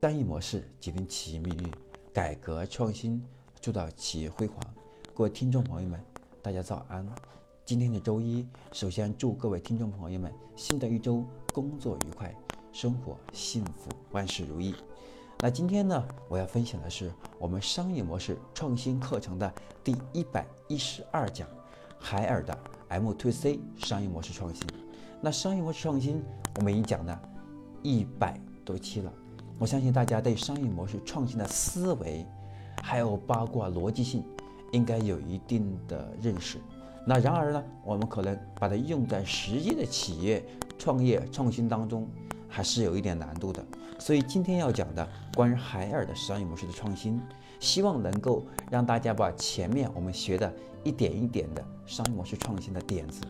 商业模式决定企业命运，改革创新铸造企业辉煌。各位听众朋友们，大家早安！今天的周一，首先祝各位听众朋友们新的一周工作愉快，生活幸福，万事如意。那今天呢，我要分享的是我们商业模式创新课程的第一百一十二讲，海尔的 M to C 商业模式创新。那商业模式创新，我们已经讲了一百多期了。我相信大家对商业模式创新的思维，还有八卦逻辑性，应该有一定的认识。那然而呢，我们可能把它用在实际的企业创业创新当中，还是有一点难度的。所以今天要讲的关于海尔的商业模式的创新，希望能够让大家把前面我们学的一点一点的商业模式创新的点子，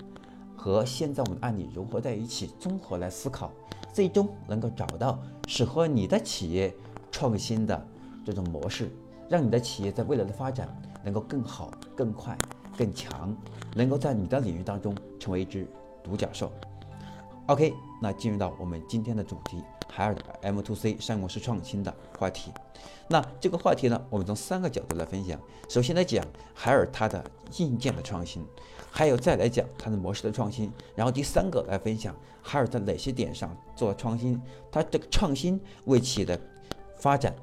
和现在我们的案例融合在一起，综合来思考。最终能够找到适合你的企业创新的这种模式，让你的企业在未来的发展能够更好、更快、更强，能够在你的领域当中成为一只独角兽。OK，那进入到我们今天的主题，海尔的 M to C 商业模式创新的话题。那这个话题呢，我们从三个角度来分享。首先来讲海尔它的硬件的创新，还有再来讲它的模式的创新。然后第三个来分享海尔在哪些点上做了创新，它这个创新为企业的发展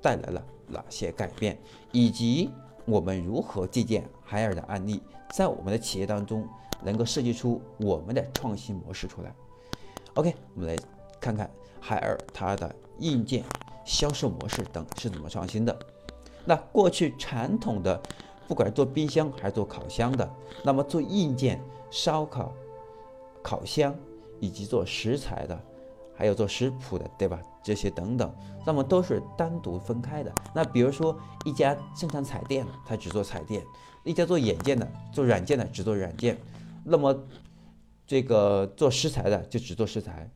带来了哪些改变，以及我们如何借鉴海尔的案例，在我们的企业当中能够设计出我们的创新模式出来。OK，我们来看看海尔它的硬件。销售模式等是怎么创新的？那过去传统的，不管是做冰箱还是做烤箱的，那么做硬件、烧烤、烤箱以及做食材的，还有做食谱的，对吧？这些等等，那么都是单独分开的。那比如说一家生产彩电的，它只做彩电；一家做眼件的、做软件的只做软件；那么这个做食材的就只做食材。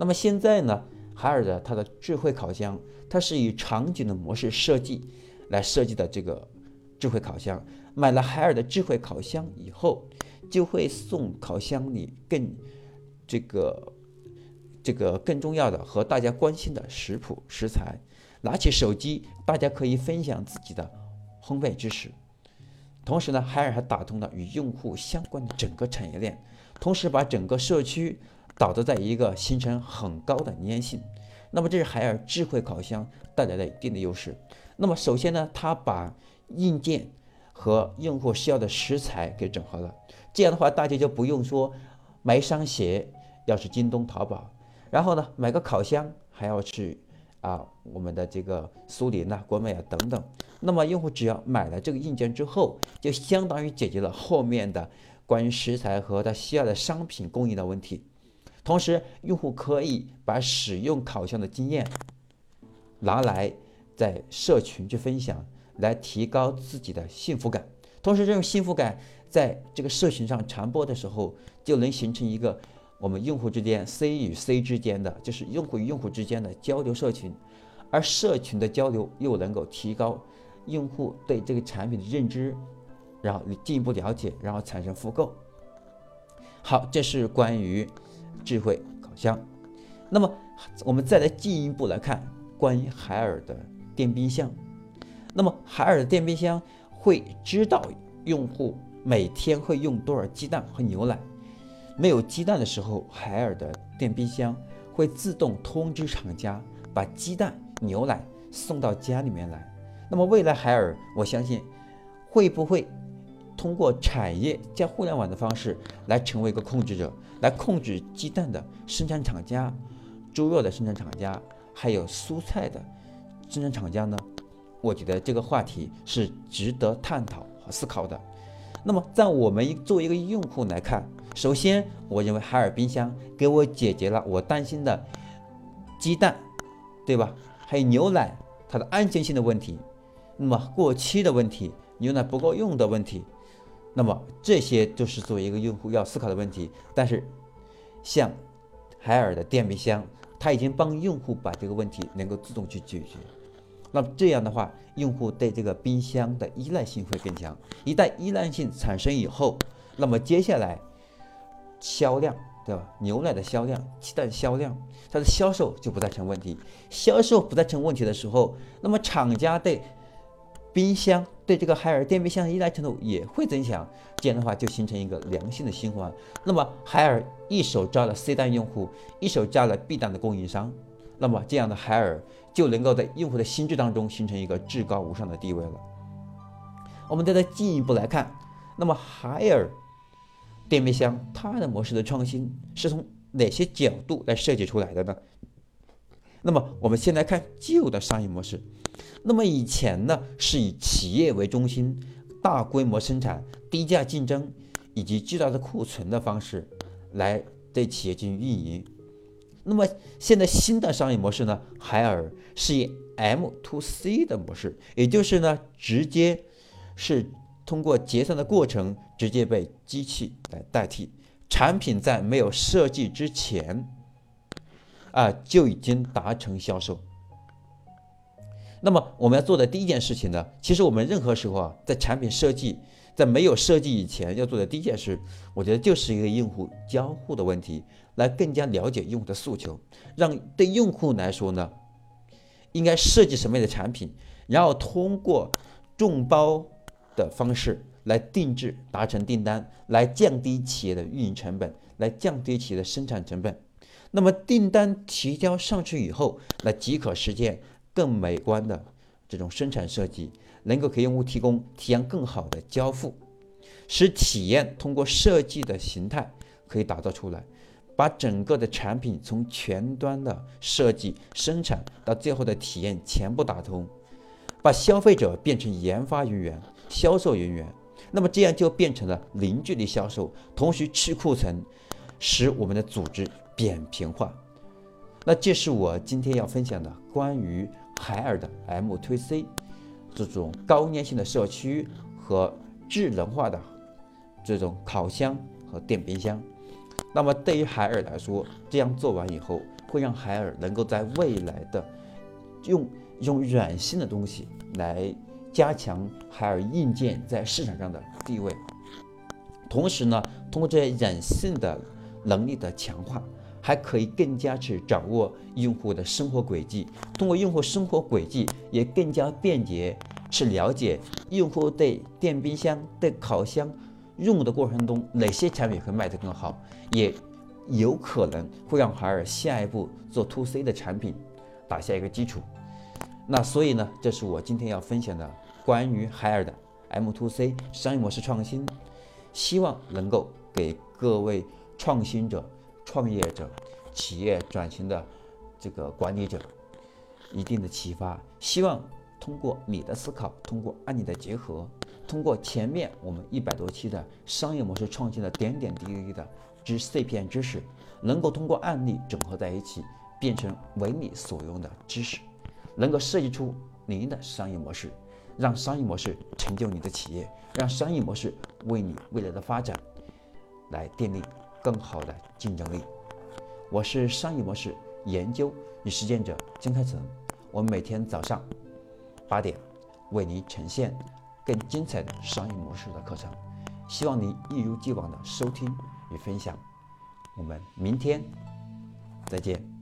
那么现在呢？海尔的它的智慧烤箱，它是以场景的模式设计来设计的这个智慧烤箱。买了海尔的智慧烤箱以后，就会送烤箱里更这个这个更重要的和大家关心的食谱食材。拿起手机，大家可以分享自己的烘焙知识。同时呢，海尔还打通了与用户相关的整个产业链，同时把整个社区。导致在一个形成很高的粘性，那么这是海尔智慧烤箱带来的一定的优势。那么首先呢，它把硬件和用户需要的食材给整合了，这样的话大家就不用说买一双鞋要去京东、淘宝，然后呢买个烤箱还要去啊我们的这个苏宁呐、国美啊等等。那么用户只要买了这个硬件之后，就相当于解决了后面的关于食材和他需要的商品供应的问题。同时，用户可以把使用烤箱的经验拿来在社群去分享，来提高自己的幸福感。同时，这种幸福感在这个社群上传播的时候，就能形成一个我们用户之间 C 与 C 之间的，就是用户与用户之间的交流社群。而社群的交流又能够提高用户对这个产品的认知，然后进一步了解，然后产生复购。好，这是关于。智慧烤箱，那么我们再来进一步来看关于海尔的电冰箱。那么海尔的电冰箱会知道用户每天会用多少鸡蛋和牛奶。没有鸡蛋的时候，海尔的电冰箱会自动通知厂家把鸡蛋、牛奶送到家里面来。那么未来海尔，我相信会不会？通过产业加互联网的方式来成为一个控制者，来控制鸡蛋的生产厂家、猪肉的生产厂家，还有蔬菜的生产厂家呢？我觉得这个话题是值得探讨和思考的。那么，在我们作为一个用户来看，首先，我认为海尔冰箱给我解决了我担心的鸡蛋，对吧？还有牛奶它的安全性的问题，那么过期的问题，牛奶不够用的问题。那么这些都是作为一个用户要思考的问题，但是像海尔的电冰箱，它已经帮用户把这个问题能够自动去解决。那么这样的话，用户对这个冰箱的依赖性会更强。一旦依赖性产生以后，那么接下来销量，对对吧？牛奶的销量、鸡蛋销量，它的销售就不再成问题。销售不再成问题的时候，那么厂家对冰箱、对这个海尔电冰箱的依赖程度也会增强。这样的话，就形成一个良性的循环。那么海尔一手抓了 C 端用户，一手抓了 B 端的供应商，那么这样的海尔就能够在用户的心智当中形成一个至高无上的地位了。我们再再进一步来看，那么海尔电冰箱它的模式的创新是从哪些角度来设计出来的呢？那么我们先来看旧的商业模式。那么以前呢是以企业为中心，大规模生产、低价竞争以及巨大的库存的方式来对企业进行运营。那么现在新的商业模式呢，海尔是以 M to C 的模式，也就是呢直接是通过结算的过程直接被机器来代替，产品在没有设计之前啊就已经达成销售。那么我们要做的第一件事情呢，其实我们任何时候啊，在产品设计，在没有设计以前要做的第一件事，我觉得就是一个用户交互的问题，来更加了解用户的诉求，让对用户来说呢，应该设计什么样的产品，然后通过众包的方式来定制达成订单，来降低企业的运营成本，来降低企业的生产成本。那么订单提交上去以后，那即可实现。更美观的这种生产设计，能够给用户提供体验更好的交付，使体验通过设计的形态可以打造出来，把整个的产品从前端的设计、生产到最后的体验全部打通，把消费者变成研发人员、销售人员，那么这样就变成了零距离销售，同时去库存，使我们的组织扁平化。那这是我今天要分享的关于海尔的 MTC 这种高粘性的社区和智能化的这种烤箱和电冰箱。那么对于海尔来说，这样做完以后，会让海尔能够在未来的用用软性的东西来加强海尔硬件在市场上的地位，同时呢，通过这些软性的能力的强化。还可以更加去掌握用户的生活轨迹，通过用户生活轨迹，也更加便捷去了解用户对电冰箱、对烤箱用的过程中哪些产品会卖得更好，也有可能会让海尔下一步做 to C 的产品打下一个基础。那所以呢，这是我今天要分享的关于海尔的 M to C 商业模式创新，希望能够给各位创新者。创业者、企业转型的这个管理者，一定的启发。希望通过你的思考，通过案例的结合，通过前面我们一百多期的商业模式创新的点点滴滴的知碎片知识，能够通过案例整合在一起，变成为你所用的知识，能够设计出您的商业模式，让商业模式成就你的企业，让商业模式为你未来的发展来奠定。更好的竞争力。我是商业模式研究与实践者金开成，我们每天早上八点为您呈现更精彩的商业模式的课程，希望您一如既往的收听与分享。我们明天再见。